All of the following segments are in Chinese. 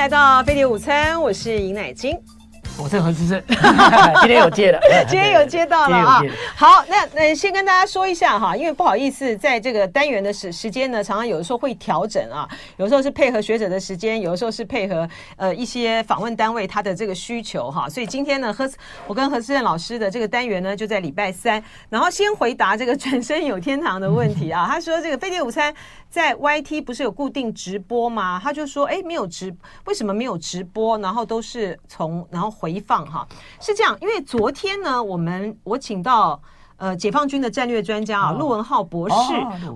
来到飞碟午餐，我是尹乃菁。我是何诗诗，今天有接了，今天有接到了啊。好，那那先跟大家说一下哈，因为不好意思，在这个单元的时时间呢，常常有的时候会调整啊，有时候是配合学者的时间，有的时候是配合呃一些访问单位他的这个需求哈。所以今天呢，何我跟何思正老师的这个单元呢，就在礼拜三，然后先回答这个 转身有天堂的问题啊。他说这个飞碟午餐在 YT 不是有固定直播吗？他就说哎，没有直，为什么没有直播？然后都是从然后回。放哈是这样，因为昨天呢，我们我请到呃解放军的战略专家啊陆文浩博士，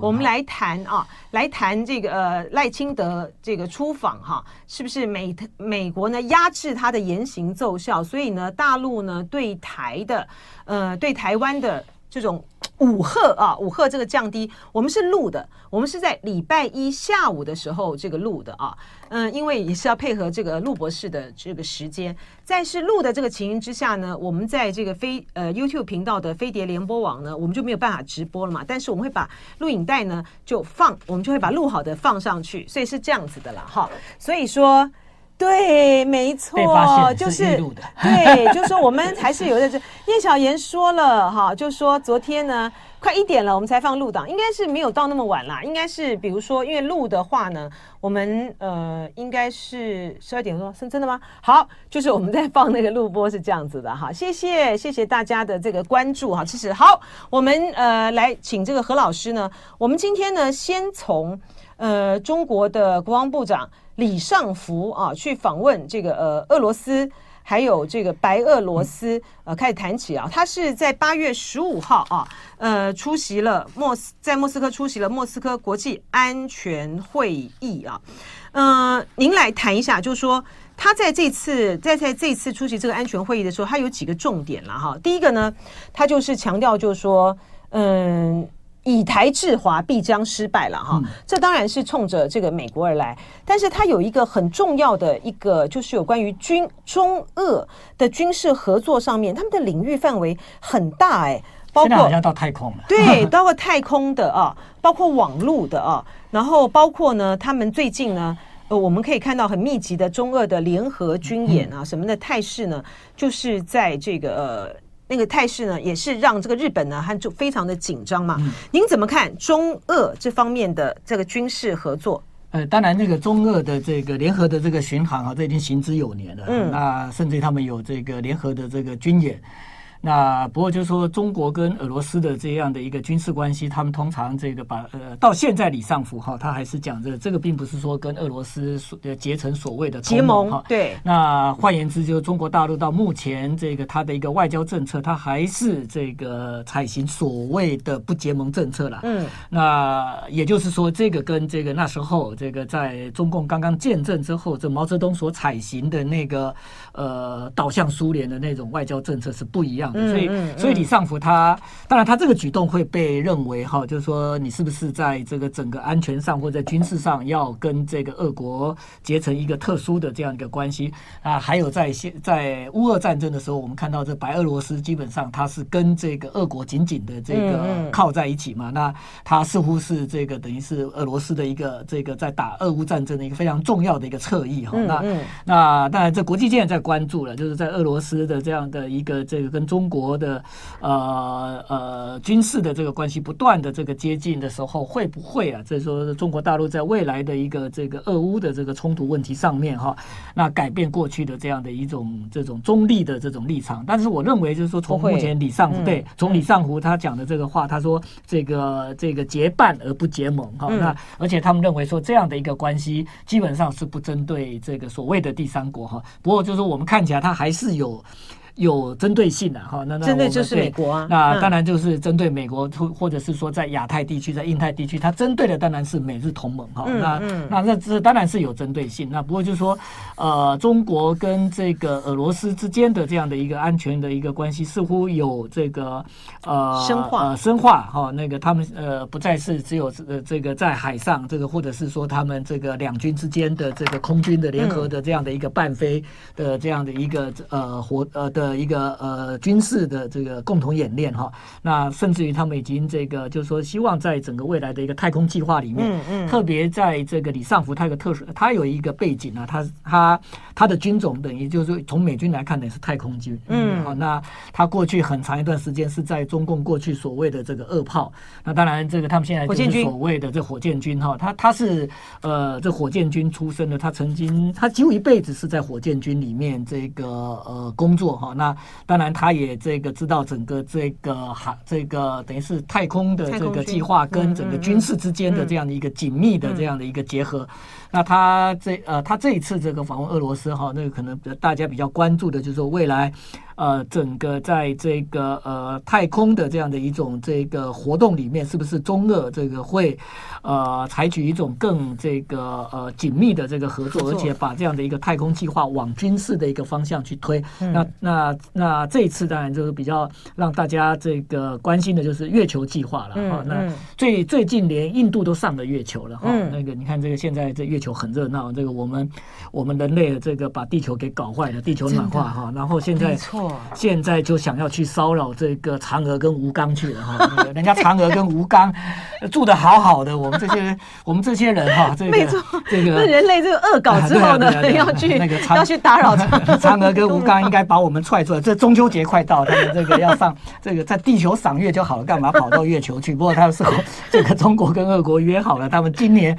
我们来谈啊，来谈这个呃赖清德这个出访哈，是不是美美国呢压制他的言行奏效，所以呢大陆呢对台的呃对台湾的这种。五赫啊，五赫这个降低，我们是录的，我们是在礼拜一下午的时候这个录的啊，嗯，因为也是要配合这个陆博士的这个时间，在是录的这个情形之下呢，我们在这个飞呃 YouTube 频道的飞碟联播网呢，我们就没有办法直播了嘛，但是我们会把录影带呢就放，我们就会把录好的放上去，所以是这样子的了哈，所以说。对，没错，就是 对，就是说我们还是有在。这叶小妍说了哈，就说昨天呢，快一点了，我们才放录档，应该是没有到那么晚啦。应该是比如说，因为录的话呢，我们呃应该是十二点多，是真的吗？好，就是我们在放那个录播是这样子的哈。谢谢，谢谢大家的这个关注哈。其实好，我们呃来请这个何老师呢，我们今天呢先从呃中国的国防部长。李尚福啊，去访问这个呃俄罗斯，还有这个白俄罗斯，呃，开始谈起啊。他是在八月十五号啊，呃，出席了莫斯在莫斯科出席了莫斯科国际安全会议啊。嗯、呃，您来谈一下，就是说他在这次在在这次出席这个安全会议的时候，他有几个重点了哈。第一个呢，他就是强调，就是说，嗯。以台制华必将失败了哈，这当然是冲着这个美国而来，但是它有一个很重要的一个，就是有关于军中俄的军事合作上面，他们的领域范围很大哎，包括好像到太空了，对，包括太空的啊，包括网络的啊，然后包括呢，他们最近呢，呃，我们可以看到很密集的中俄的联合军演啊，什么的态势呢，就是在这个呃。那个态势呢，也是让这个日本呢，还就非常的紧张嘛。嗯、您怎么看中俄这方面的这个军事合作？呃，当然，那个中俄的这个联合的这个巡航啊，这已经行之有年了。嗯，那甚至他们有这个联合的这个军演。那不过就是说，中国跟俄罗斯的这样的一个军事关系，他们通常这个把呃，到现在李尚福哈，他还是讲这这个并不是说跟俄罗斯所结成所谓的结盟哈。对。那换言之，就是中国大陆到目前这个他的一个外交政策，他还是这个采行所谓的不结盟政策了。嗯。那也就是说，这个跟这个那时候这个在中共刚刚建政之后，这毛泽东所采行的那个呃导向苏联的那种外交政策是不一样的。所以，所以李尚福他当然他这个举动会被认为哈，就是说你是不是在这个整个安全上或者在军事上要跟这个俄国结成一个特殊的这样一个关系啊？还有在现在乌俄战争的时候，我们看到这白俄罗斯基本上它是跟这个俄国紧紧的这个靠在一起嘛。那它似乎是这个等于是俄罗斯的一个这个在打俄乌战争的一个非常重要的一个侧翼哈。那那当然这国际间也在关注了，就是在俄罗斯的这样的一个这个跟中中国的呃呃军事的这个关系不断的这个接近的时候，会不会啊？就是说中国大陆在未来的一个这个俄乌的这个冲突问题上面哈，那改变过去的这样的一种这种中立的这种立场。但是我认为就是说，从目前李尚福对从李尚福他讲的这个话，他说这个这个结伴而不结盟哈。那而且他们认为说这样的一个关系基本上是不针对这个所谓的第三国哈。不过就是说我们看起来它还是有。有针对性的哈，那那针对就是美国啊，那当然就是针对美国，或或者是说在亚太地区、在印太地区，它针对的当然是美日同盟哈。那那那这当然是有针对性。那不过就是说，呃，中国跟这个俄罗斯之间的这样的一个安全的一个关系，似乎有这个呃深化呃深化哈。那个他们呃不再是只有呃这个在海上这个，或者是说他们这个两军之间的这个空军的联合的这样的一个伴飞的这样的一个呃活呃的。的一个呃军事的这个共同演练哈。那甚至于他们已经这个就是说，希望在整个未来的一个太空计划里面，嗯嗯，特别在这个李尚福，他有个特殊，他有一个背景啊，他他他的军种等于就是说从美军来看呢是太空军，嗯，好，那他过去很长一段时间是在中共过去所谓的这个二炮，那当然这个他们现在就是所谓的这火箭军哈，他他是呃这火箭军出身的，他曾经他几乎一辈子是在火箭军里面这个呃工作哈，那当然他也这个知道整个这个哈这个等于是太空的这个计划跟整个军事之间的这样的一个紧密的这样的一个结合。那他这呃，他这一次这个访问俄罗斯哈，那个可能大家比较关注的就是说未来呃，整个在这个呃太空的这样的一种这个活动里面，是不是中俄这个会呃采取一种更这个呃紧密的这个合作，而且把这样的一个太空计划往军事的一个方向去推？那那那这一次当然就是比较让大家这个关心的就是月球计划了哈。那最最近连印度都上了月球了哈。那个你看这个现在这月。球很热闹，这个我们我们人类的这个把地球给搞坏了，地球暖化哈，然后现在现在就想要去骚扰这个嫦娥跟吴刚去了哈，人家嫦娥跟吴刚 住的好好的，我们这些 我们这些人哈，这个这个人类这个恶搞之后呢，要去那个要去打扰嫦娥跟吴刚，应该把我们踹出来。这中秋节快到，他们这个要上这个在地球赏月就好了，干嘛跑到月球去？不过他们是这个中国跟俄国约好了，他们今年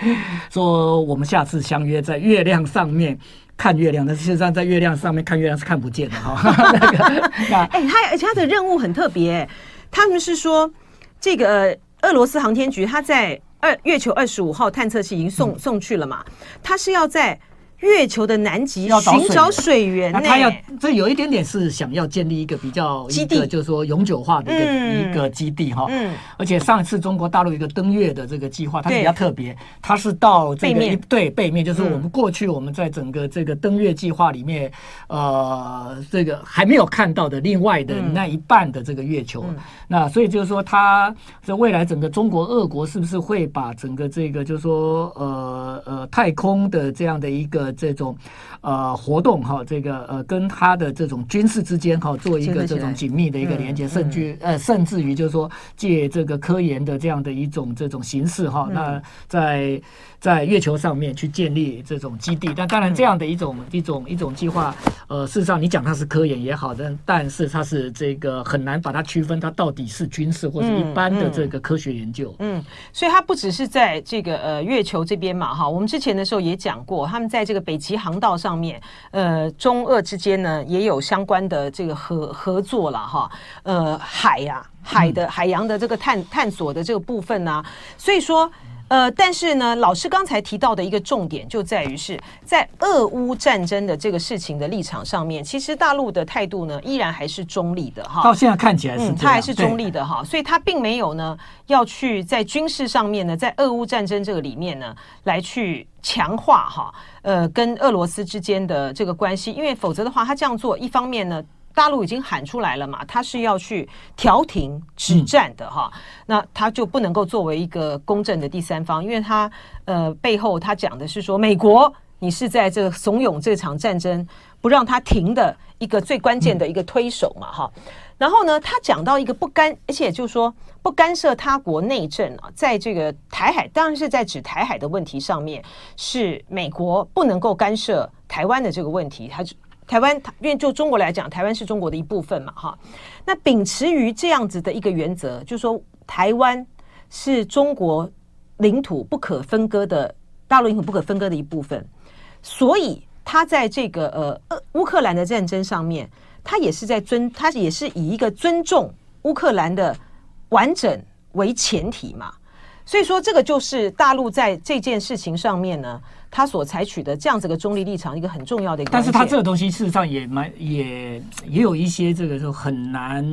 说我们。下次相约在月亮上面看月亮，但是事实上在月亮上面看月亮是看不见的哈。那个，哎，他而且他的任务很特别，他们是说这个俄罗斯航天局他在二月球二十五号探测器已经送送去了嘛，他是要在。月球的南极寻找水源，那他要这有一点点是想要建立一个比较基地，就是说永久化的一个一个基地哈。嗯，而且上一次中国大陆一个登月的这个计划，它比较特别，它是到这个一对背面，就是我们过去我们在整个这个登月计划里面，呃，这个还没有看到的另外的那一半的这个月球。那所以就是说，它在未来整个中国、俄国是不是会把整个这个就是说呃呃太空的这样的一个这种呃活动哈，这个呃跟他的这种军事之间哈做一个这种紧密的一个连接，甚至呃甚至于就是说借这个科研的这样的一种这种形式哈，那在在月球上面去建立这种基地。但当然这样的一种一种一种计划，呃，事实上你讲它是科研也好，但但是它是这个很难把它区分，它到底是军事或者一般的这个科学研究。嗯，所以它不只是在这个呃月球这边嘛哈，我们之前的时候也讲过，他们在这个。北极航道上面，呃，中俄之间呢也有相关的这个合合作了哈，呃，海呀、啊，海的海洋的这个探探索的这个部分呢、啊，所以说。呃，但是呢，老师刚才提到的一个重点就在于是在俄乌战争的这个事情的立场上面，其实大陆的态度呢依然还是中立的哈。到现在看起来是，他、嗯、还是中立的哈，所以他并没有呢要去在军事上面呢，在俄乌战争这个里面呢来去强化哈，呃，跟俄罗斯之间的这个关系，因为否则的话，他这样做一方面呢。大陆已经喊出来了嘛，他是要去调停止战的哈，嗯、那他就不能够作为一个公正的第三方，因为他呃背后他讲的是说，美国你是在这怂恿这场战争不让他停的一个最关键的一个推手嘛哈，嗯、然后呢，他讲到一个不干，而且就是说不干涉他国内政啊，在这个台海，当然是在指台海的问题上面，是美国不能够干涉台湾的这个问题，他就。台湾，因为就中国来讲，台湾是中国的一部分嘛，哈。那秉持于这样子的一个原则，就是说台湾是中国领土不可分割的大陆领土不可分割的一部分，所以他在这个呃乌克兰的战争上面，他也是在尊，他也是以一个尊重乌克兰的完整为前提嘛。所以说，这个就是大陆在这件事情上面呢。他所采取的这样子的中立立场，一个很重要的一个，但是他这个东西事实上也蛮也也有一些这个就很难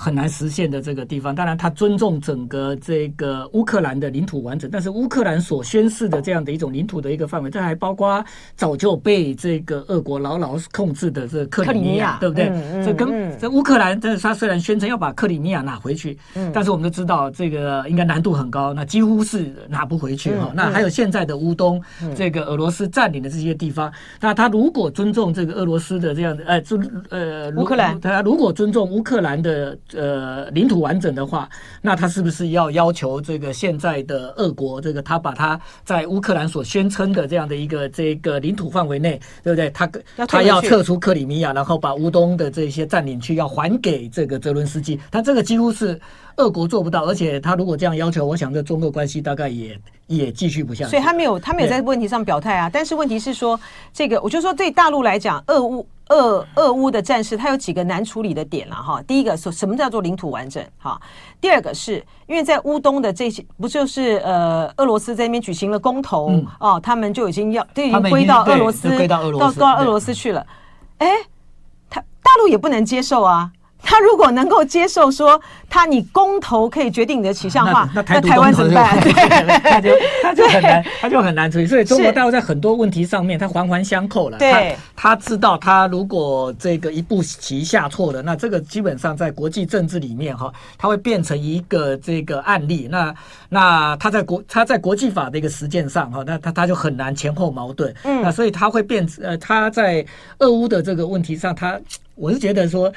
很难实现的这个地方。当然，他尊重整个这个乌克兰的领土完整，但是乌克兰所宣示的这样的一种领土的一个范围，这还包括早就被这个俄国牢牢控制的这个克里米亚，对不对？嗯嗯、这跟这乌克兰，这他虽然宣称要把克里米亚拿回去，嗯、但是我们都知道这个应该难度很高，那几乎是拿不回去哈。嗯、那还有现在的乌东，嗯、这个俄罗斯占领的这些地方，那他如果尊重这个俄罗斯的这样的，呃，尊呃乌克兰，他如果尊重乌克兰的呃领土完整的话，那他是不是要要求这个现在的俄国，这个他把他在乌克兰所宣称的这样的一个这个领土范围内，对不对？他他要撤出克里米亚，然后把乌东的这些占领区要还给这个泽伦斯基，他这个几乎是。俄国做不到，而且他如果这样要求，我想这中俄关系大概也也继续不下去。所以他没有他没有在问题上表态啊。但是问题是说，这个我就说对大陆来讲，俄乌俄俄乌的战事，它有几个难处理的点了哈。第一个说什么叫做领土完整哈？第二个是因为在乌东的这些，不就是呃俄罗斯在那边举行了公投、嗯、哦，他们就已经要都已经归到俄罗斯，归到俄罗斯到俄罗斯去了。哎，他大陆也不能接受啊。他如果能够接受说他你公投可以决定你的取向的话，那台湾怎么办？对，他就他就很难，他就很难处理。所以中国大陆在很多问题上面，他环环相扣了。对，他知道他如果这个一步棋下错了，那这个基本上在国际政治里面哈，他会变成一个这个案例。那那他在国他在国际法的一个实践上哈，那他他就很难前后矛盾。嗯，那所以他会变呃，他在俄乌的这个问题上，他。我是觉得说，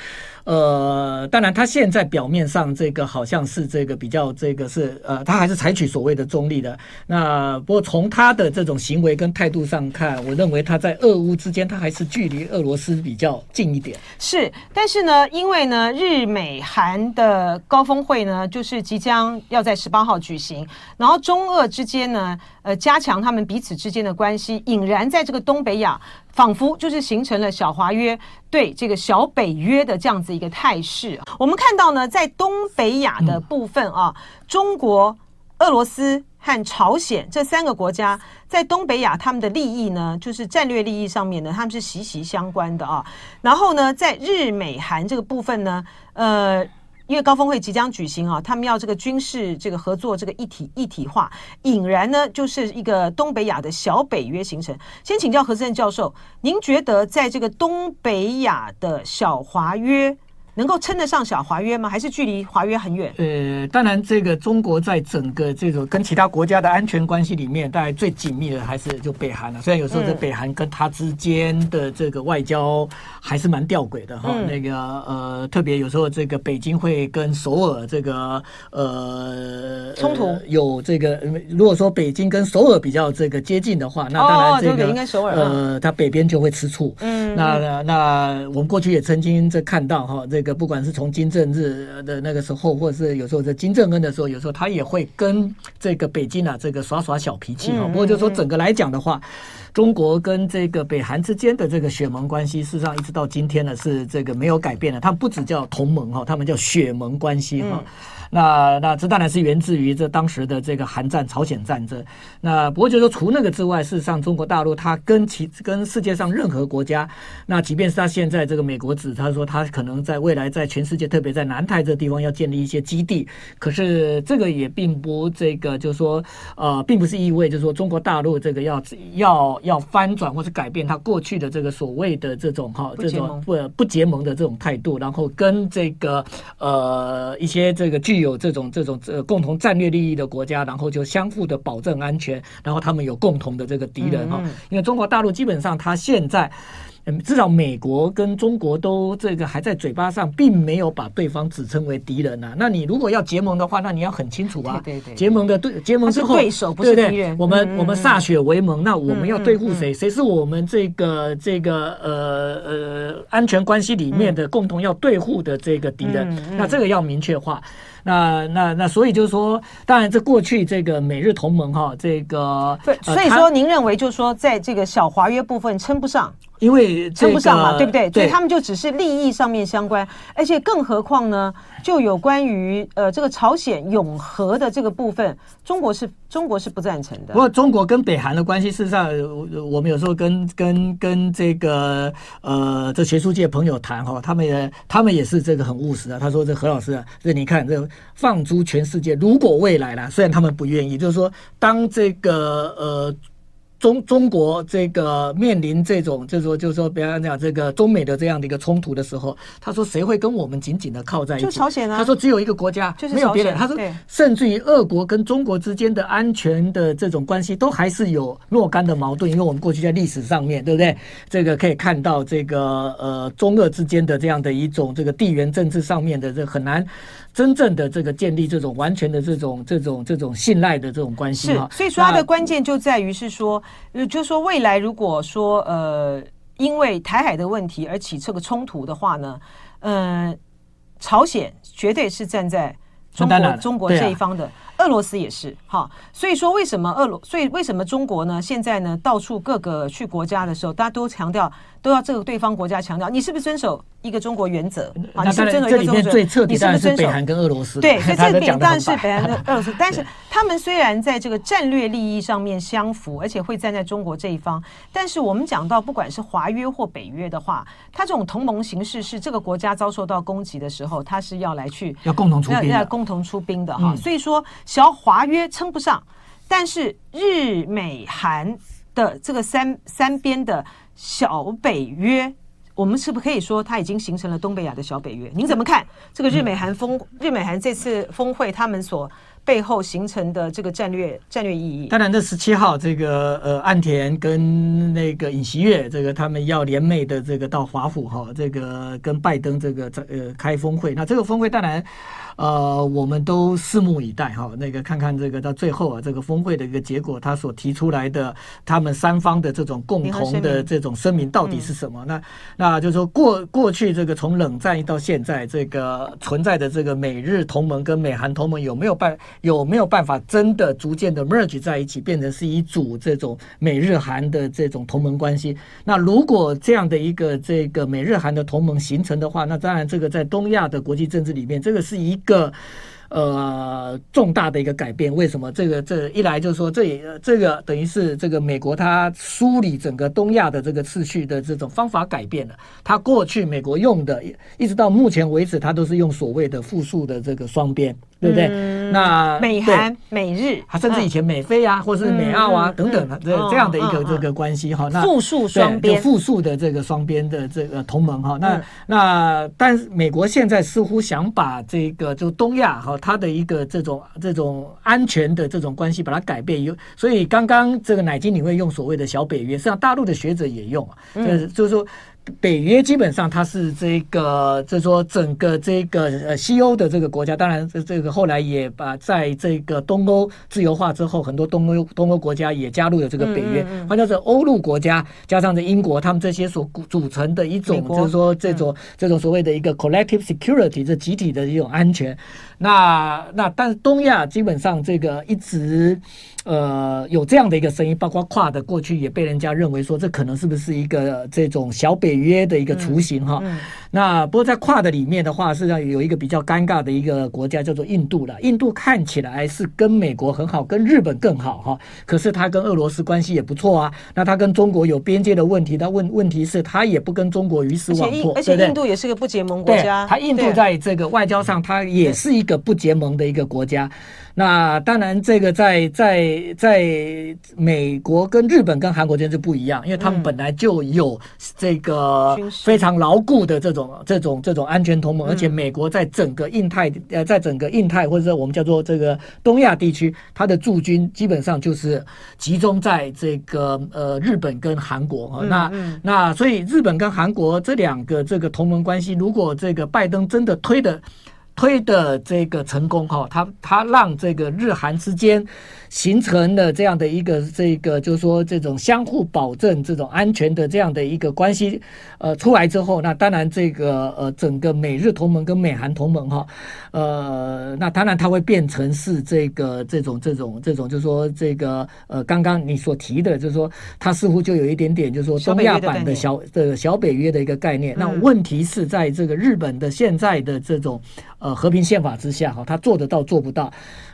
呃，当然，他现在表面上这个好像是这个比较这个是呃，他还是采取所谓的中立的。那不过从他的这种行为跟态度上看，我认为他在俄乌之间，他还是距离俄罗斯比较近一点。是，但是呢，因为呢，日美韩的高峰会呢，就是即将要在十八号举行，然后中俄之间呢，呃，加强他们彼此之间的关系，引然在这个东北亚。仿佛就是形成了小华约对这个小北约的这样子一个态势。我们看到呢，在东北亚的部分啊，中国、俄罗斯和朝鲜这三个国家在东北亚他们的利益呢，就是战略利益上面呢，他们是息息相关的啊。然后呢，在日美韩这个部分呢，呃。因为高峰会即将举行啊，他们要这个军事这个合作这个一体一体化，引然呢就是一个东北亚的小北约形成。先请教何志正教授，您觉得在这个东北亚的小华约，能够称得上小华约吗？还是距离华约很远？呃，当然，这个中国在整个这种跟其他国家的安全关系里面，大概最紧密的还是就北韩了。虽然有时候这北韩跟他之间的这个外交还是蛮吊诡的哈。嗯、那个呃，特别有时候这个北京会跟首尔这个呃冲突、呃、有这个，如果说北京跟首尔比较这个接近的话，那当然这个、哦、应该首尔呃，他北边就会吃醋。嗯，那那我们过去也曾经这看到哈这。这个不管是从金正日的那个时候，或者是有时候在金正恩的时候，有时候他也会跟这个北京啊这个耍耍小脾气哈。不过就说整个来讲的话，中国跟这个北韩之间的这个血盟关系，事实上一直到今天呢是这个没有改变的。他们不只叫同盟哈，他们叫血盟关系哈。那那这当然是源自于这当时的这个韩战、朝鲜战争。那不过就是说，除那个之外，事实上中国大陆它跟其跟世界上任何国家，那即便是他现在这个美国指他说他可能在未来在全世界，特别在南太这地方要建立一些基地，可是这个也并不这个就是说呃，并不是意味就是说中国大陆这个要要要翻转或是改变他过去的这个所谓的这种哈这种不不结盟的这种态度，然后跟这个呃一些这个具有这种这种呃共同战略利益的国家，然后就相互的保证安全，然后他们有共同的这个敌人哈。嗯嗯，因为中国大陆基本上，他现在嗯，至少美国跟中国都这个还在嘴巴上，并没有把对方指称为敌人呐。那你如果要结盟的话，那你要很清楚啊。对对对，结盟的对结盟之后，对手不是敌人。我们我们歃血为盟，那我们要对付谁？谁是我们这个这个呃呃安全关系里面的共同要对付的这个敌人？那这个要明确化。那那那所以就是说，当然这过去这个美日同盟哈，这个对，所以说您认为就是说，在这个小华约部分称不上。因为称不上嘛，对不对？所以他们就只是利益上面相关，而且更何况呢，就有关于呃这个朝鲜永和的这个部分，中国是中国是不赞成的。不过中国跟北韩的关系，事实上我们有时候跟跟跟这个呃这学术界朋友谈哈，他们也他们也是这个很务实啊。他说这何老师啊，这你看这放逐全世界，如果未来啦，虽然他们不愿意，就是说当这个呃。中中国这个面临这种，就是说，就是说，比方讲这个中美的这样的一个冲突的时候，他说谁会跟我们紧紧的靠在一起？就朝鲜啊。他说只有一个国家，就是没有别的。他说，甚至于俄国跟中国之间的安全的这种关系，都还是有若干的矛盾。因为我们过去在历史上面对不对？这个可以看到这个呃中俄之间的这样的一种这个地缘政治上面的这很难。真正的这个建立这种完全的这种这种这种信赖的这种关系是，所以说它的关键就在于是说，呃，就是说未来如果说呃，因为台海的问题而起这个冲突的话呢，呃，朝鲜绝对是站在中国中国这一方的，俄罗斯也是哈，所以说为什么俄罗，所以为什么中国呢？现在呢，到处各个去国家的时候，大家都强调都要这个对方国家强调，你是不是遵守？一个中国原则啊，你是遵守一个中国原则，最彻底的是北韩跟俄罗斯。对，所以 这边当然是北韩跟俄罗斯。但是他们虽然在这个战略利益上面相符，而且会站在中国这一方，但是我们讲到不管是华约或北约的话，它这种同盟形式是这个国家遭受到攻击的时候，它是要来去要共同出兵，要共同出兵的哈。所以说小华约称不上，但是日美韩的这个三三边的小北约。我们是不是可以说，它已经形成了东北亚的小北约？您怎么看这个日美韩峰、日美韩这次峰会，他们所背后形成的这个战略战略意义？当然，这十七号这个呃岸田跟那个尹锡悦，这个他们要联袂的这个到华府哈，这个跟拜登这个在呃开峰会。那这个峰会当然。呃，我们都拭目以待哈，那个看看这个到最后啊，这个峰会的一个结果，他所提出来的他们三方的这种共同的这种声明到底是什么？那那就是说过过去这个从冷战到现在，这个存在的这个美日同盟跟美韩同盟有没有办有没有办法真的逐渐的 merge 在一起，变成是一组这种美日韩的这种同盟关系？那如果这样的一个这个美日韩的同盟形成的话，那当然这个在东亚的国际政治里面，这个是一。个呃重大的一个改变，为什么？这个这一来就是说，这也这个等于是这个美国它梳理整个东亚的这个次序的这种方法改变了。它过去美国用的，一直到目前为止，它都是用所谓的复数的这个双边。对不对？嗯、那美韩、美日，还甚至以前美菲啊，嗯、或者是美澳啊、嗯、等等的这、嗯、这样的一个这个关系哈。那复数双边，复数的这个双边的这个同盟哈。那、嗯、那但是美国现在似乎想把这个就东亚哈，它的一个这种这种安全的这种关系把它改变。有所以刚刚这个乃金你会用所谓的小北约，实际上大陆的学者也用啊，就是就是说。北约基本上它是这个，就是说整个这个呃西欧的这个国家，当然这这个后来也把在这个东欧自由化之后，很多东欧东欧国家也加入了这个北约，换叫做欧陆国家加上这英国，他们这些所组成的一种，就是说这种这种所谓的一个 collective security，这集体的一种安全。那那但是东亚基本上这个一直呃有这样的一个声音，包括跨的过去也被人家认为说，这可能是不是一个这种小北约的一个雏形哈。嗯嗯、那不过在跨的里面的话，实际上有一个比较尴尬的一个国家叫做印度了。印度看起来是跟美国很好，跟日本更好哈。可是他跟俄罗斯关系也不错啊。那他跟中国有边界的问题，他问问题是他也不跟中国鱼死网破，而且印度也是个不结盟国家。他印度在这个外交上，他也是一个。不结盟的一个国家，那当然这个在在在美国跟日本跟韩国间就不一样，因为他们本来就有这个非常牢固的这种这种这种安全同盟，而且美国在整个印太呃，在整个印太或者说我们叫做这个东亚地区，它的驻军基本上就是集中在这个呃日本跟韩国啊。那那所以日本跟韩国这两个这个同盟关系，如果这个拜登真的推的。推的这个成功哈，他他让这个日韩之间形成了这样的一个这个，就是说这种相互保证、这种安全的这样的一个关系，呃，出来之后，那当然这个呃整个美日同盟跟美韩同盟哈，呃，那当然它会变成是这个这种这种这种，就是说这个呃，刚刚你所提的，就是说它似乎就有一点点，就是说东亚版的小的小北约的一个概念。那问题是在这个日本的现在的这种呃。和平宪法之下，哈，它做得到做不到？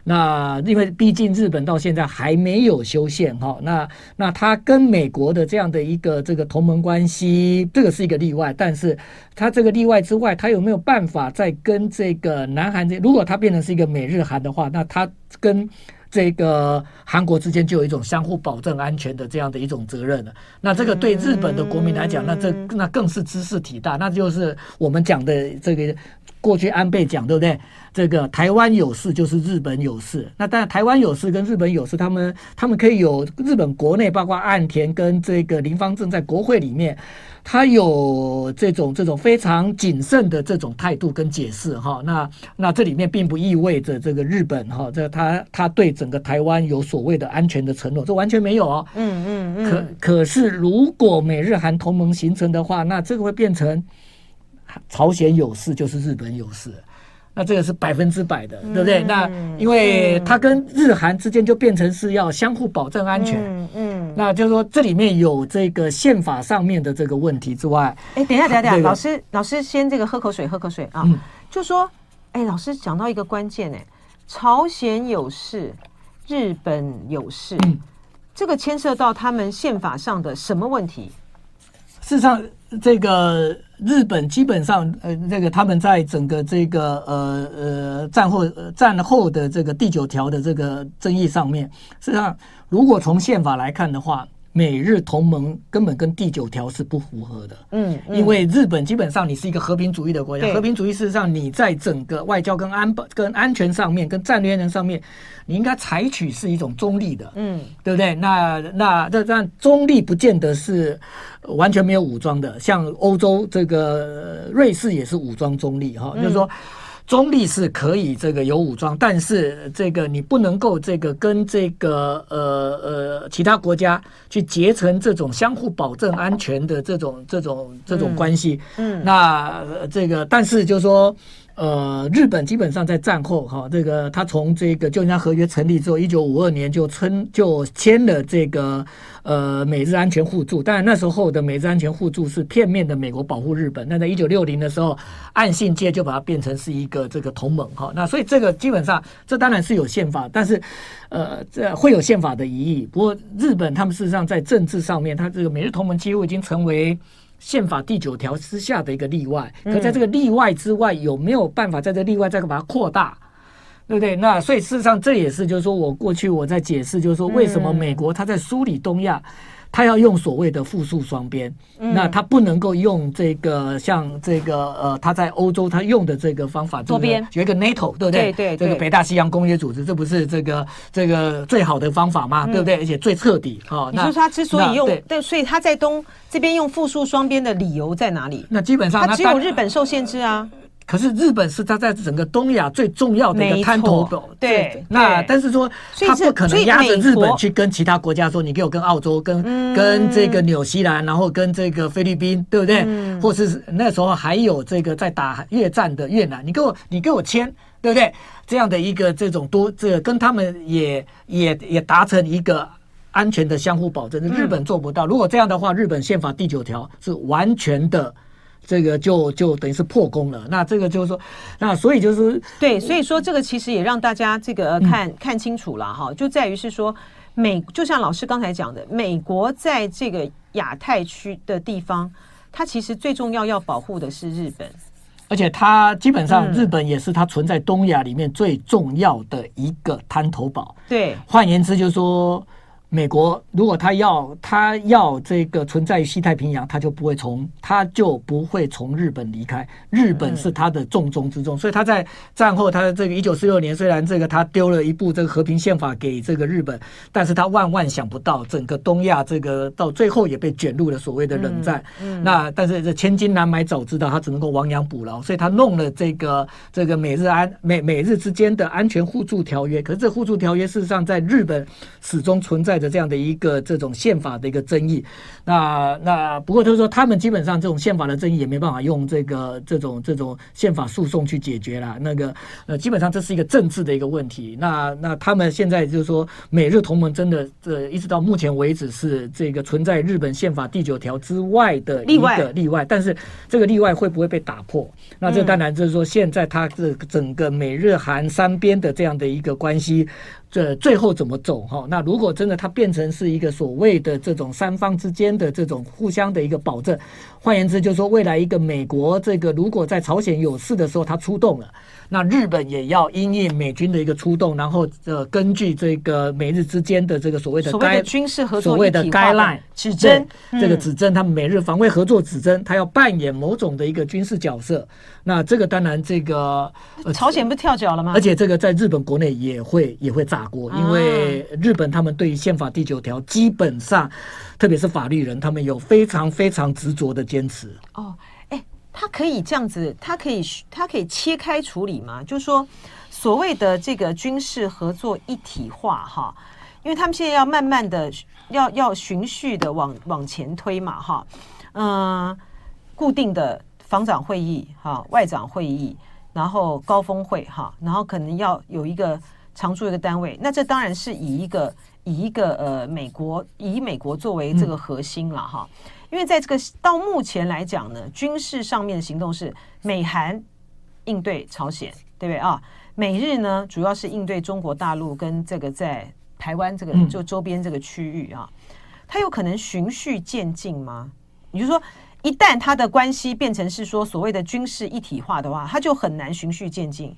那因为毕竟日本到现在还没有修宪，哈，那那他跟美国的这样的一个这个同盟关系，这个是一个例外。但是他这个例外之外，他有没有办法再跟这个南韩这？如果他变成是一个美日韩的话，那他跟这个韩国之间就有一种相互保证安全的这样的一种责任了。那这个对日本的国民来讲，那这那更是知识体大，那就是我们讲的这个。过去安倍讲对不对？这个台湾有事就是日本有事。那当然台湾有事跟日本有事，他们他们可以有日本国内，包括岸田跟这个林方正在国会里面，他有这种这种非常谨慎的这种态度跟解释哈。那那这里面并不意味着这个日本哈，这他他对整个台湾有所谓的安全的承诺，这完全没有哦。嗯嗯嗯。可可是如果美日韩同盟形成的话，那这个会变成。朝鲜有事就是日本有事，那这个是百分之百的，对不对？嗯、那因为它跟日韩之间就变成是要相互保证安全，嗯，嗯。那就是说这里面有这个宪法上面的这个问题之外，哎，等一下，等一下，老师，老师先这个喝口水，喝口水啊，嗯、就说，哎，老师讲到一个关键，哎，朝鲜有事，日本有事，嗯、这个牵涉到他们宪法上的什么问题？事实上，这个。日本基本上，呃，这个他们在整个这个呃呃战后战后的这个第九条的这个争议上面，实际上，如果从宪法来看的话。美日同盟根本跟第九条是不符合的，嗯，因为日本基本上你是一个和平主义的国家，和平主义事实上你在整个外交跟安保跟安全上面跟战略人上面，你应该采取是一种中立的，嗯，对不对？那那这这中立不见得是完全没有武装的，像欧洲这个瑞士也是武装中立哈，就是说。中立是可以这个有武装，但是这个你不能够这个跟这个呃呃其他国家去结成这种相互保证安全的这种这种这种关系。嗯，那这个但是就是说。呃，日本基本上在战后哈，这个他从这个旧金山合约成立之后，一九五二年就签就签了这个呃美日安全互助。但那时候的美日安全互助是片面的，美国保护日本。那在一九六零的时候，岸信介就把它变成是一个这个同盟哈。那所以这个基本上这当然是有宪法，但是呃这会有宪法的疑义。不过日本他们事实上在政治上面，他这个美日同盟几乎已经成为。宪法第九条之下的一个例外，可在这个例外之外，有没有办法在这个例外再把它扩大，对不对？那所以事实上这也是，就是说我过去我在解释，就是说为什么美国它在梳理东亚。他要用所谓的复数双边，嗯、那他不能够用这个像这个呃，他在欧洲他用的这个方法，多边有一个 NATO，对不对？对，对，对这个北大西洋公约组织，这不是这个这个最好的方法吗？嗯、对不对？而且最彻底啊。你说他之所以用，对，所以他在东这边用复数双边的理由在哪里？那基本上他只有日本受限制啊。可是日本是他在整个东亚最重要的一个滩头岛，对。那但是说他不可能压着日本去跟其他国家说，你给我跟澳洲、跟跟这个纽西兰，然后跟这个菲律宾，对不对？或是那时候还有这个在打越战的越南，你给我你给我签，对不对？这样的一个这种多这个跟他们也也也达成一个安全的相互保证，日本做不到。如果这样的话，日本宪法第九条是完全的。这个就就等于是破功了，那这个就是说，那所以就是对，所以说这个其实也让大家这个看、嗯、看清楚了哈，就在于是说美，就像老师刚才讲的，美国在这个亚太区的地方，它其实最重要要保护的是日本，而且它基本上日本也是它存在东亚里面最重要的一个滩头堡。对，换言之就是说。美国如果他要他要这个存在于西太平洋，他就不会从他就不会从日本离开。日本是他的重中之重，所以他在战后，他的这个一九四六年，虽然这个他丢了一部这个和平宪法给这个日本，但是他万万想不到，整个东亚这个到最后也被卷入了所谓的冷战。那但是这千金难买早知道，他只能够亡羊补牢，所以他弄了这个这个美日安美美日之间的安全互助条约。可是这互助条约事实上在日本始终存在着这样的一个这种宪法的一个争议，那那不过就是说，他们基本上这种宪法的争议也没办法用这个这种这种宪法诉讼去解决了。那个呃，基本上这是一个政治的一个问题。那那他们现在就是说，美日同盟真的这一直到目前为止是这个存在日本宪法第九条之外的一个例外，但是这个例外会不会被打破？那这当然就是说，现在它这整个美日韩三边的这样的一个关系。这最后怎么走哈？那如果真的它变成是一个所谓的这种三方之间的这种互相的一个保证，换言之，就是说未来一个美国这个如果在朝鲜有事的时候它出动了，那日本也要因应美军的一个出动，然后呃根据这个美日之间的这个所谓的所谓的军事合作所谓的 guideline 指针，这个指针，他们美日防卫合作指针，他要扮演某种的一个军事角色。那这个当然这个朝鲜不跳脚了吗？而且这个在日本国内也会也会炸。打过，因为日本他们对于宪法第九条基本上，特别是法律人，他们有非常非常执着的坚持。哦，它，可以这样子，他可以他可以切开处理吗？就是说，所谓的这个军事合作一体化，哈，因为他们现在要慢慢的要要循序的往往前推嘛，哈，嗯，固定的防长会议，哈，外长会议，然后高峰会，哈，然后可能要有一个。常驻一个单位，那这当然是以一个以一个呃美国以美国作为这个核心了哈，因为在这个到目前来讲呢，军事上面的行动是美韩应对朝鲜，对不对啊？美日呢主要是应对中国大陆跟这个在台湾这个就周边这个区域啊，它有可能循序渐进吗？也就是说，一旦它的关系变成是说所谓的军事一体化的话，它就很难循序渐进。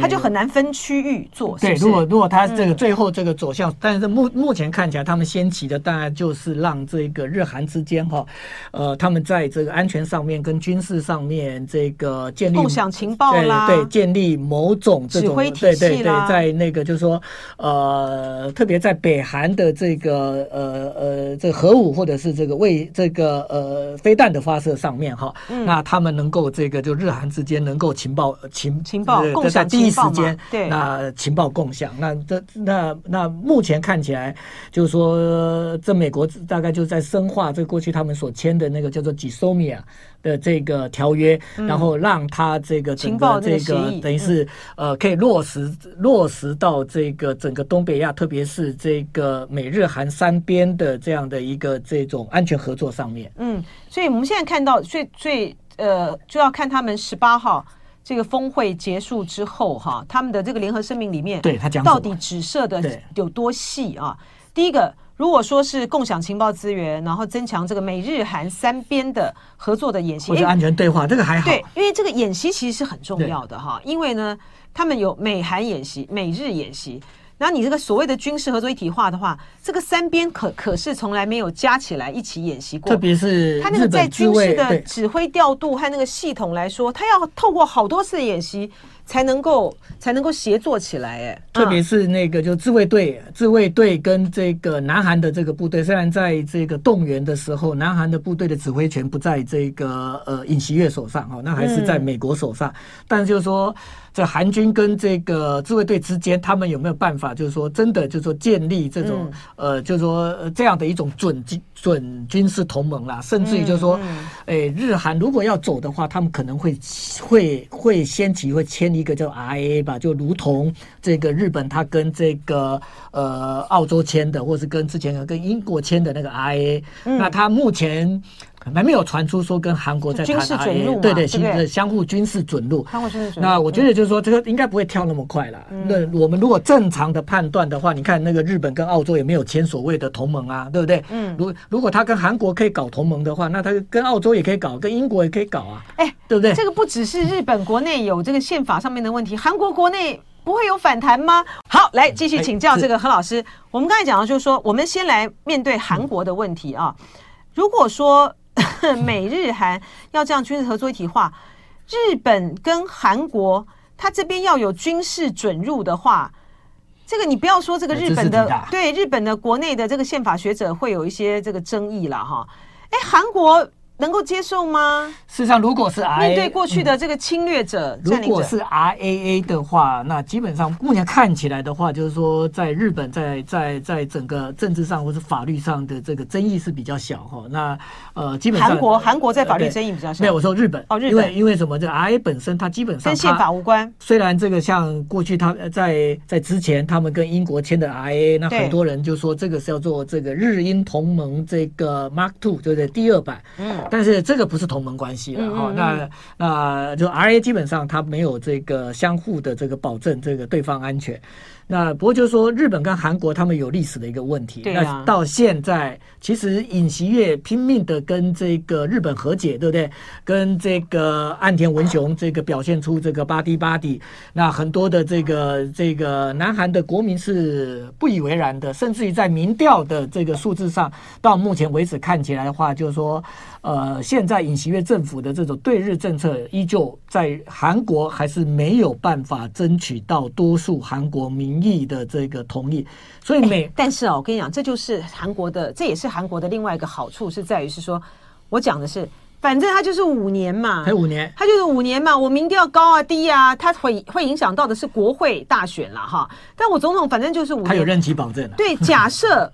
他就很难分区域做。对，如果如果他这个最后这个走向，但是目目前看起来，他们先期的当然就是让这个日韩之间哈，呃，他们在这个安全上面跟军事上面这个建立共享情报啦，对，建立某种这种对对对，在那个就是说呃，特别在北韩的这个呃呃这个核武或者是这个为这个呃飞弹的发射上面哈，那他们能够这个就日韩之间能够情报情情报共享。第一时间，对，那情报共享，那这那那目前看起来，就是说，这美国大概就在深化这过去他们所签的那个叫做 GSOMIA 的这个条约，然后让他这个整个这个等于是呃可以落实落实到这个整个东北亚，特别是这个美日韩三边的这样的一个这种安全合作上面。嗯，所以我们现在看到最最呃，就要看他们十八号。这个峰会结束之后，哈，他们的这个联合声明里面，对他讲到底指涉的有多细啊？第一个，如果说是共享情报资源，然后增强这个美日韩三边的合作的演习或者安全对话，这个还好。对，因为这个演习其实是很重要的哈，因为呢，他们有美韩演习、美日演习。然后你这个所谓的军事合作一体化的话，这个三边可可是从来没有加起来一起演习过。特别是他那个在军事的指挥调度和那个系统来说，他要透过好多次演习才能够才能够协作起来。哎，特别是那个就自卫队，自卫队跟这个南韩的这个部队，虽然在这个动员的时候，南韩的部队的指挥权不在这个呃尹锡悦手上哈，那还是在美国手上。嗯、但是就是说。这韩军跟这个自卫队之间，他们有没有办法，就是说真的，就是说建立这种、嗯、呃，就是说这样的一种准军准军事同盟啦，甚至于就是说，嗯嗯、诶，日韩如果要走的话，他们可能会会会掀起会签一个叫 RIA 吧，就如同这个日本他跟这个呃澳洲签的，或是跟之前跟英国签的那个 RIA，、嗯、那他目前。还没有传出说跟韩国在谈，对对，相相互军事准入。那我觉得就是说，这个应该不会跳那么快了。那我们如果正常的判断的话，你看那个日本跟澳洲也没有签所谓的同盟啊，对不对？嗯。如如果他跟韩国可以搞同盟的话，那他跟澳洲也可以搞，跟英国也可以搞啊。哎，对不对？这个不只是日本国内有这个宪法上面的问题，韩国国内不会有反弹吗？好，来继续请教这个何老师。我们刚才讲的，就是说，我们先来面对韩国的问题啊。如果说 美日韩要这样军事合作一体化，日本跟韩国他这边要有军事准入的话，这个你不要说这个日本的，对日本的国内的这个宪法学者会有一些这个争议了哈。哎，韩国。能够接受吗？事实上，如果是 RA, 面对过去的这个侵略者，嗯、如果是 RAA 的话，那基本上目前看起来的话，就是说，在日本在在在整个政治上或是法律上的这个争议是比较小哈。那呃，基本上韩国韩国在法律争议比较小。没有，我说日本哦，日本，因为因为什么？这 RA 本身它基本上跟宪法无关。虽然这个像过去他在在之前他们跟英国签的 RA，那很多人就说这个是要做这个日英同盟这个 Mark Two，对不对？第二版。嗯。但是这个不是。同盟关系了哈，那那就 RA 基本上它没有这个相互的这个保证，这个对方安全。那不过就是说，日本跟韩国他们有历史的一个问题。对啊。那到现在，其实尹锡悦拼命的跟这个日本和解，对不对？跟这个岸田文雄这个表现出这个巴蒂巴蒂。那很多的这个这个南韩的国民是不以为然的，甚至于在民调的这个数字上，到目前为止看起来的话，就是说，呃，现在尹锡悦政府的这种对日政策，依旧在韩国还是没有办法争取到多数韩国民。意的这个同意，所以美、欸，但是哦，我跟你讲，这就是韩国的，这也是韩国的另外一个好处，是在于是说，我讲的是，反正他就是五年嘛，还五年，他就是五年嘛，我民调高啊低啊，它会会影响到的是国会大选了哈，但我总统反正就是五年，他有任期保证，对，假设。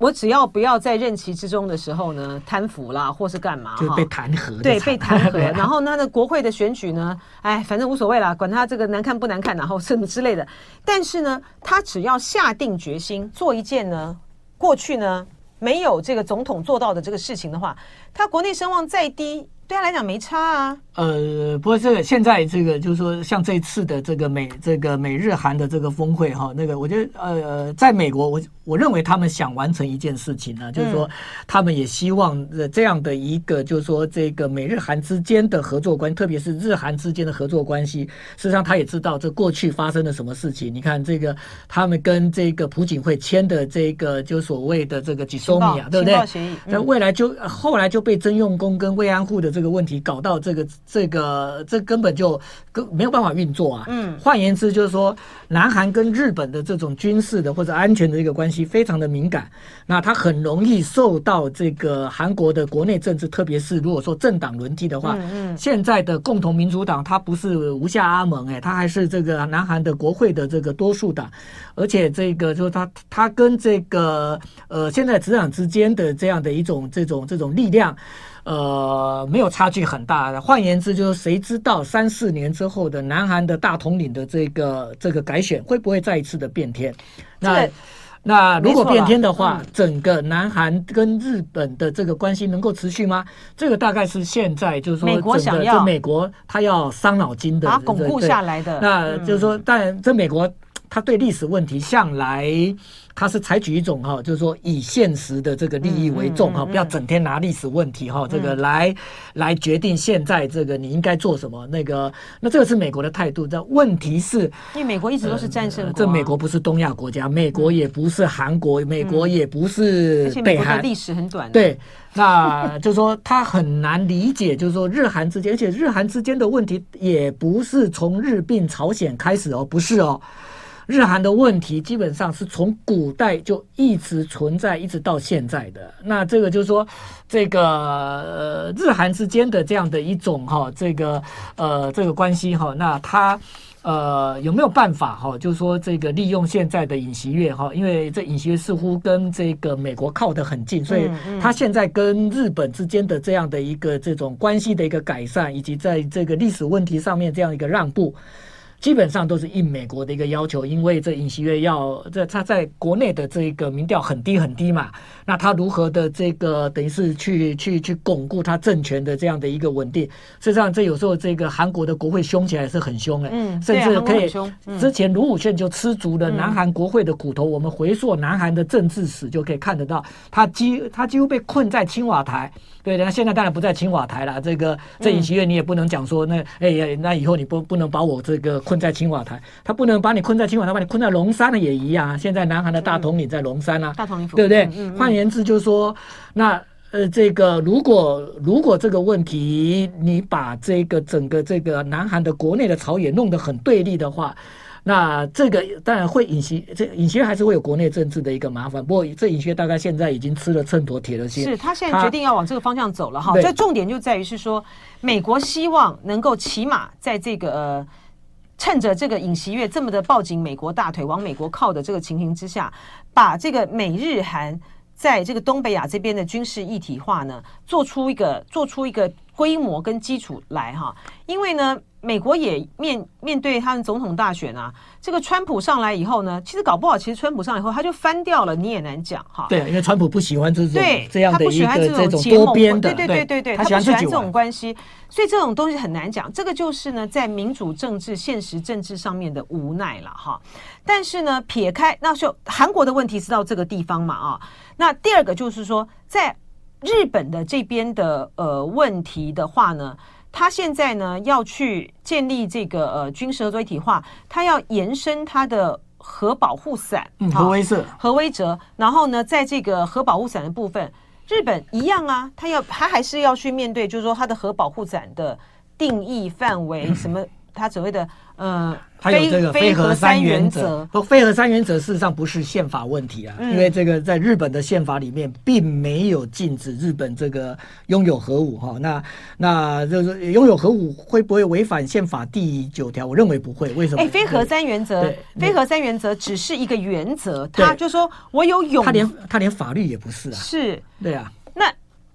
我我只要不要在任期之中的时候呢贪腐啦，或是干嘛，就被弹劾，对，被弹劾。然后呢，那国会的选举呢，哎，反正无所谓啦，管他这个难看不难看，然后什么之类的。但是呢，他只要下定决心做一件呢，过去呢没有这个总统做到的这个事情的话，他国内声望再低，对他来讲没差啊。呃，不过这个现在这个就是说，像这次的这个美这个美日韩的这个峰会哈，那个我觉得呃，在美国我。我认为他们想完成一件事情呢，就是说，他们也希望这样的一个，就是说，这个美日韩之间的合作关系，特别是日韩之间的合作关系，事实上他也知道这过去发生了什么事情。你看这个，他们跟这个朴槿惠签的这个，就所谓的这个吉收米亚，对不对？那未来就后来就被征用工跟慰安妇的这个问题搞到这个这个这根本就根没有办法运作啊。嗯，换言之就是说，南韩跟日本的这种军事的或者安全的一个关系。非常的敏感，那它很容易受到这个韩国的国内政治，特别是如果说政党轮替的话，嗯嗯，现在的共同民主党它不是吴夏阿盟哎，它还是这个南韩的国会的这个多数党，而且这个就是他他跟这个呃现在执政之间的这样的一种这种这种力量，呃没有差距很大的。换言之，就是谁知道三四年之后的南韩的大统领的这个这个改选会不会再一次的变天？那。那如果变天的话，整个南韩跟日本的这个关系能够持续吗？这个大概是现在就是说，美国想要，美国他要伤脑筋的，把它巩固下来的。那就是说，但这美国他对历史问题向来。他是采取一种哈，就是说以现实的这个利益为重哈，不要整天拿历史问题哈，这个来来决定现在这个你应该做什么。那个，那这个是美国的态度。这问题是，因为美国一直都是战胜国，这美国不是东亚国家，美国也不是韩国，美国也不是北韩，历史很短。对，那就是说他很难理解，就是说日韩之间，而且日韩之间的问题也不是从日并朝鲜开始哦，不是哦。日韩的问题基本上是从古代就一直存在，一直到现在的。那这个就是说，这个呃日韩之间的这样的一种哈，这个呃这个关系哈，那他呃有没有办法哈？就是说这个利用现在的尹锡悦哈，因为这尹锡悦似乎跟这个美国靠得很近，所以他现在跟日本之间的这样的一个这种关系的一个改善，以及在这个历史问题上面这样一个让步。基本上都是应美国的一个要求，因为这尹锡悦要这他在国内的这个民调很低很低嘛，那他如何的这个等于是去去去巩固他政权的这样的一个稳定？事实际上，这有时候这个韩国的国会凶起来是很凶哎，嗯，甚至可以，之前卢武铉就吃足了南韩国会的苦头。我们回溯南韩的政治史就可以看得到，他几他几乎被困在青瓦台。对，那现在当然不在青瓦台了。这个这尹锡悦你也不能讲说那哎呀，那以后你不不能把我这个。困在青瓦台，他不能把你困在青瓦台，把你困在龙山了也一样啊。现在南韩的大统领在龙山啊，大统对不对？嗯换言之，就是说，那呃，这个如果如果这个问题你把这个整个这个南韩的国内的朝野弄得很对立的话。那这个当然会尹锡，这尹锡还是会有国内政治的一个麻烦。不过这尹锡大概现在已经吃了秤砣铁了心，是他现在决定要往这个方向走了哈。对这重点就在于是说，美国希望能够起码在这个、呃、趁着这个尹锡悦这么的抱紧美国大腿往美国靠的这个情形之下，把这个美日韩在这个东北亚这边的军事一体化呢，做出一个做出一个规模跟基础来哈。因为呢。美国也面面对他们总统大选啊，这个川普上来以后呢，其实搞不好，其实川普上来以后他就翻掉了，你也难讲哈。对，因为川普不喜欢这种对这样的一个这种多边的，对对对对对，他喜欢这种关系，所以这种东西很难讲。这个就是呢，在民主政治、现实政治上面的无奈了哈。但是呢，撇开那就韩国的问题是到这个地方嘛啊。那第二个就是说，在日本的这边的呃问题的话呢。他现在呢要去建立这个呃军事合作一体化，他要延伸他的核保护伞，嗯，核威慑，核威慑。然后呢，在这个核保护伞的部分，日本一样啊，他要他还是要去面对，就是说他的核保护伞的定义范围 什么。他所谓的呃，还有这个非核三原则，不，非核三原则事实上不是宪法问题啊，嗯、因为这个在日本的宪法里面并没有禁止日本这个拥有核武哈。那那就是拥有核武会不会违反宪法第九条？我认为不会。为什么？哎，非核三原则，非核三原则只是一个原则，他就说我有永，他连他连法律也不是啊。是，对啊。那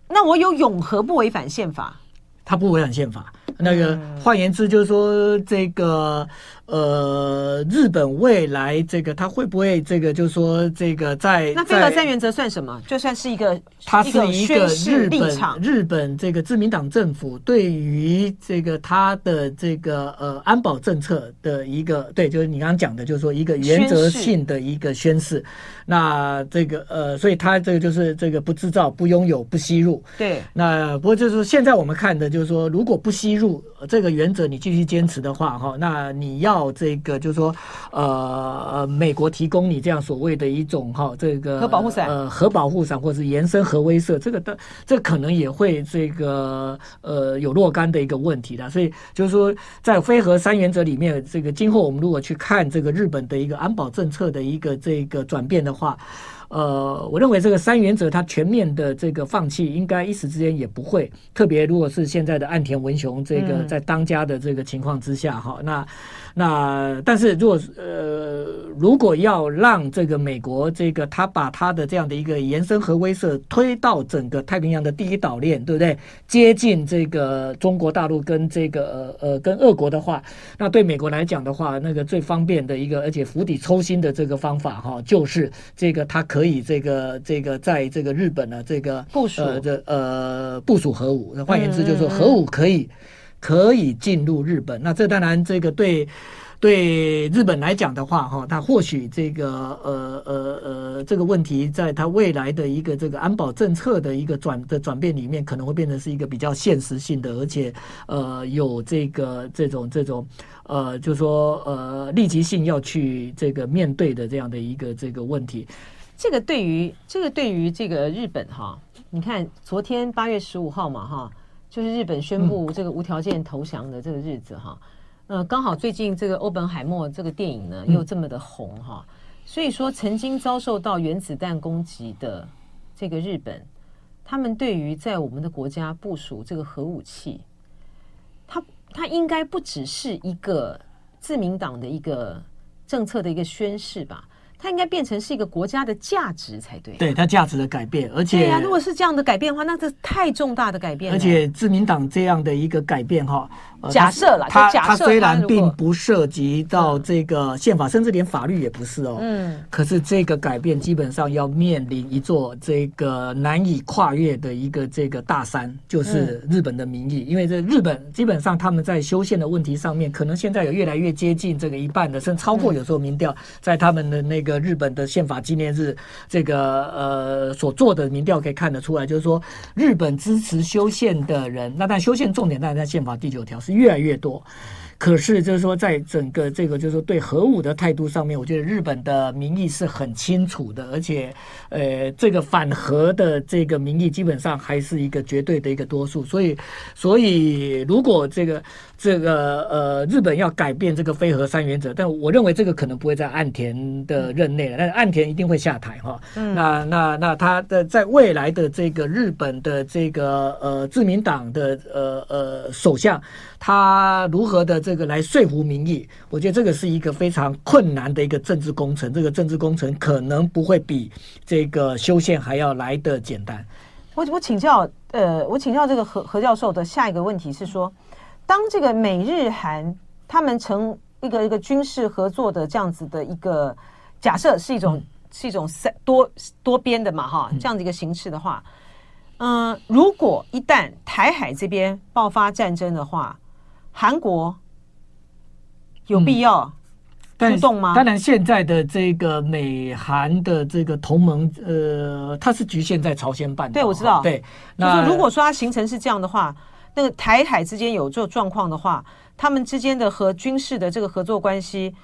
那我有永和不违反宪法？他不违反宪法。那个换言之，就是说这个呃，日本未来这个他会不会这个，就是说这个在那非核三原则算什么？就算是一个，它是一个日本场日本这个自民党政府对于这个他的这个呃安保政策的一个对，就是你刚刚讲的，就是说一个原则性的一个宣誓。那这个呃，所以他这个就是这个不制造、不拥有、不吸入。对。那不过就是现在我们看的，就是说如果不吸入这个原则，你继续坚持的话，哈，那你要这个就是说呃，美国提供你这样所谓的一种哈这个核保护伞，呃，核保护伞或者是延伸核威慑，这个的这可能也会这个呃有若干的一个问题的。所以就是说，在非核三原则里面，这个今后我们如果去看这个日本的一个安保政策的一个这个转变的话，呃，我认为这个三原则它全面的这个放弃，应该一时之间也不会。特别如果是现在的岸田文雄这个在当家的这个情况之下，哈、嗯，那那但是如果呃，如果要让这个美国这个他把他的这样的一个延伸核威慑推到整个太平洋的第一岛链，对不对？接近这个中国大陆跟这个呃呃跟俄国的话，那对美国来讲的话，那个最方便的一个而且釜底抽薪的这个方法，哈，就是这个他。可以这个这个在这个日本呢，这个部署呃这呃部署核武，换言之就是说核武可以可以进入日本。那这当然这个对对日本来讲的话哈，他或许这个呃呃呃这个问题在它未来的一个这个安保政策的一个转的转变里面，可能会变成是一个比较现实性的，而且呃有这个这种这种呃就是说呃立即性要去这个面对的这样的一个这个问题。这个对于这个对于这个日本哈，你看昨天八月十五号嘛哈，就是日本宣布这个无条件投降的这个日子哈，呃，刚好最近这个欧本海默这个电影呢又这么的红哈，所以说曾经遭受到原子弹攻击的这个日本，他们对于在我们的国家部署这个核武器，它它应该不只是一个自民党的一个政策的一个宣示吧。它应该变成是一个国家的价值才对，对它价值的改变，而且对呀、啊，如果是这样的改变的话，那这太重大的改变了。而且自民党这样的一个改变哈。假设了，他他虽然并不涉及到这个宪法，甚至连法律也不是哦。嗯。可是这个改变基本上要面临一座这个难以跨越的一个这个大山，就是日本的民意。因为这日本基本上他们在修宪的问题上面，可能现在有越来越接近这个一半的，甚至超过。有时候民调在他们的那个日本的宪法纪念日，这个呃所做的民调可以看得出来，就是说日本支持修宪的人，那但修宪重点当然在宪法第九条是。越来越多，可是就是说，在整个这个就是说对核武的态度上面，我觉得日本的民意是很清楚的，而且呃，这个反核的这个民意基本上还是一个绝对的一个多数。所以，所以如果这个这个呃日本要改变这个非核三原则，但我认为这个可能不会在岸田的任内了，但是岸田一定会下台哈。嗯，那那那他的在未来的这个日本的这个呃自民党的呃呃首相，他如何的这个来说服民意？我觉得这个是一个非常困难的一个政治工程。这个政治工程可能不会比这个修宪还要来的简单。我我请教呃，我请教这个何何教授的下一个问题是说，当这个美日韩他们成一个一个军事合作的这样子的一个假设，是一种、嗯、是一种三多多边的嘛哈，这样的一个形式的话。嗯、呃，如果一旦台海这边爆发战争的话，韩国有必要出动吗？嗯、当然，现在的这个美韩的这个同盟，呃，它是局限在朝鲜半岛。对，我知道。对，那就是如果说它形成是这样的话，那个台海之间有这状况的话，他们之间的和军事的这个合作关系，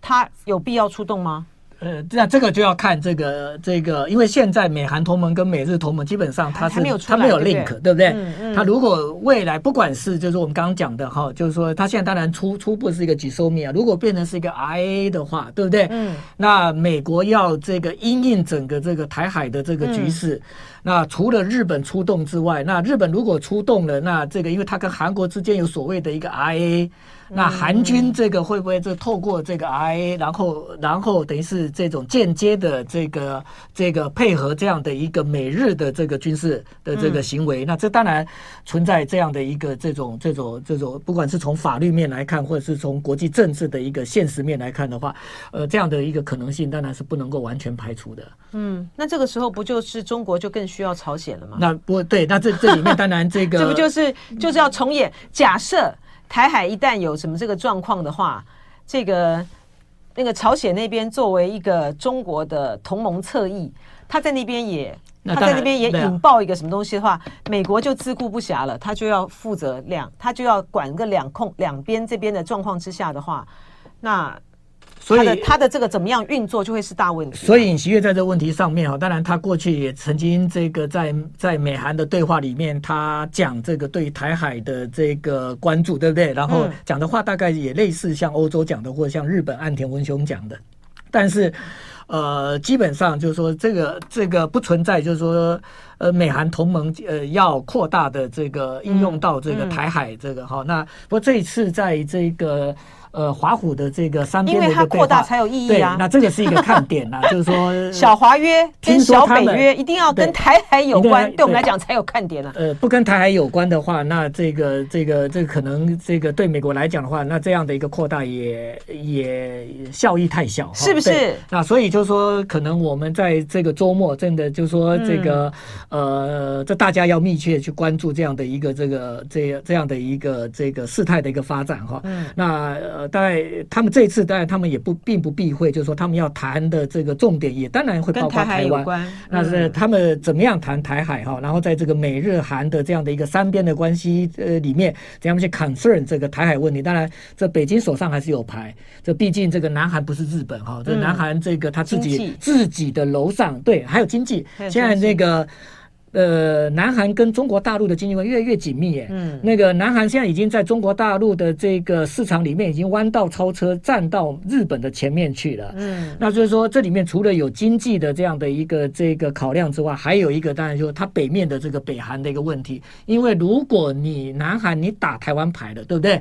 它有必要出动吗？呃，那这个就要看这个这个，因为现在美韩同盟跟美日同盟基本上它是它没有 link，对不对？嗯嗯。它如果未来不管是就是我们刚刚讲的哈，就是说它现在当然初初步是一个 GSOMIA 啊，如果变成是一个 RIA 的话，对不对？嗯。那美国要这个因应整个这个台海的这个局势，那除了日本出动之外，那日本如果出动了，那这个因为它跟韩国之间有所谓的一个 RIA。那韩军这个会不会就透过这个 RIA，然后然后等于是这种间接的这个这个配合这样的一个美日的这个军事的这个行为？那这当然存在这样的一个这种这种这种，不管是从法律面来看，或者是从国际政治的一个现实面来看的话，呃，这样的一个可能性当然是不能够完全排除的。嗯，那这个时候不就是中国就更需要朝鲜了吗？那不对，那这这里面当然这个 这不就是就是要重演假设。台海一旦有什么这个状况的话，这个那个朝鲜那边作为一个中国的同盟侧翼，他在那边也他在那边也引爆一个什么东西的话，美国就自顾不暇了，他就要负责两，他就要管个两控两边这边的状况之下的话，那。所以他的这个怎么样运作就会是大问题。所以尹锡悦在这个问题上面哈，当然他过去也曾经这个在在美韩的对话里面，他讲这个对台海的这个关注，对不对？然后讲的话大概也类似像欧洲讲的，或者像日本岸田文雄讲的。但是呃，基本上就是说这个这个不存在，就是说呃美韩同盟呃要扩大的这个应用到这个台海这个哈。那不过这一次在这个。呃，华府的这个三边的一个对话，因为它扩大才有意义啊。那这个是一个看点呐，就是说小华约跟小北约一定要跟台海有关，对，对我们来讲才有看点啊。呃，不跟台海有关的话，那这个这个这个可能这个对美国来讲的话，那这样的一个扩大也也效益太小，是不是？那所以就是说，可能我们在这个周末真的就是说这个、嗯、呃，这大家要密切去关注这样的一个这个这这样的一个这个事态的一个发展哈。嗯，那呃。当然，他们这一次当然他们也不并不避讳，就是说他们要谈的这个重点也当然会包括台湾。嗯、那是他们怎么样谈台海哈？然后在这个美日韩的这样的一个三边的关系呃里面，怎样去 concern 这个台海问题？当然，这北京手上还是有牌。这毕竟这个南韩不是日本哈，这南韩这个他自己自己的楼上对，还有经济。现在那个。呃，南韩跟中国大陆的经济关系越来越紧密耶。嗯，那个南韩现在已经在中国大陆的这个市场里面已经弯道超车，站到日本的前面去了。嗯，那就是说，这里面除了有经济的这样的一个这个考量之外，还有一个当然就是它北面的这个北韩的一个问题。因为如果你南韩你打台湾牌了，对不对？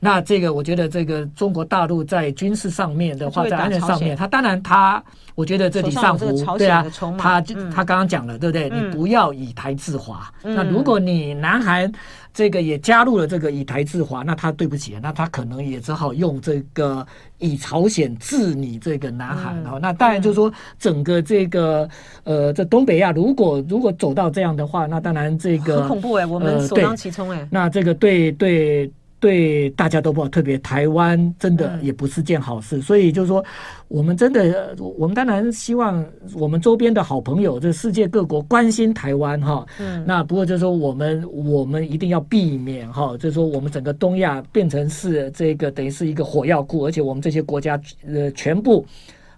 那这个我觉得这个中国大陆在军事上面的话，在安全上面，他当然他。我觉得这李尚福对啊，他他刚刚讲了，对不对？你不要以台制华。那如果你南韩这个也加入了这个以台制华，那他对不起，那他可能也只好用这个以朝鲜治你这个南韩哦。那当然就是说，整个这个呃，这东北亚如果如果走到这样的话，那当然这个很恐怖哎，我们首当其冲哎。那这个对对。对大家都不好，特别台湾真的也不是件好事。嗯、所以就是说，我们真的，我们当然希望我们周边的好朋友，这世界各国关心台湾哈。嗯。那不过就是说，我们我们一定要避免哈，就是说，我们整个东亚变成是这个等于是一个火药库，而且我们这些国家呃全部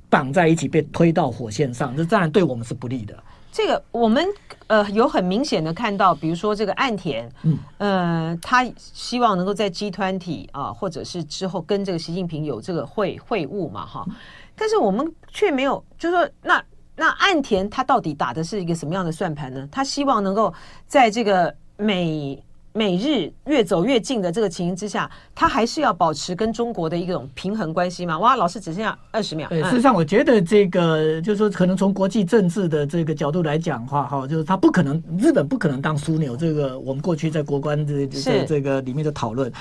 绑在一起被推到火线上，这当然对我们是不利的。这个我们呃有很明显的看到，比如说这个岸田，嗯，呃，他希望能够在 G20 啊，或者是之后跟这个习近平有这个会会晤嘛，哈，但是我们却没有，就是说那那岸田他到底打的是一个什么样的算盘呢？他希望能够在这个美。美日越走越近的这个情形之下，他还是要保持跟中国的一种平衡关系吗？哇，老师只剩下二十秒。对，事实上，我觉得这个就是说，可能从国际政治的这个角度来讲的话，哈，就是他不可能，日本不可能当枢纽。这个我们过去在国关这这这个里面的讨论，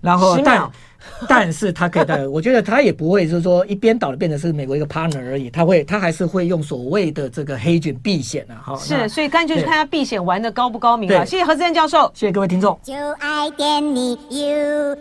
然后但。但是他可以带 我觉得他也不会就是说一边倒的变成是美国一个 partner 而已他会他还是会用所谓的这个黑卷避险啊哈是所以看就是看他避险玩的高不高明啊谢谢何志任教授。谢谢各位听众。就爱跟你 you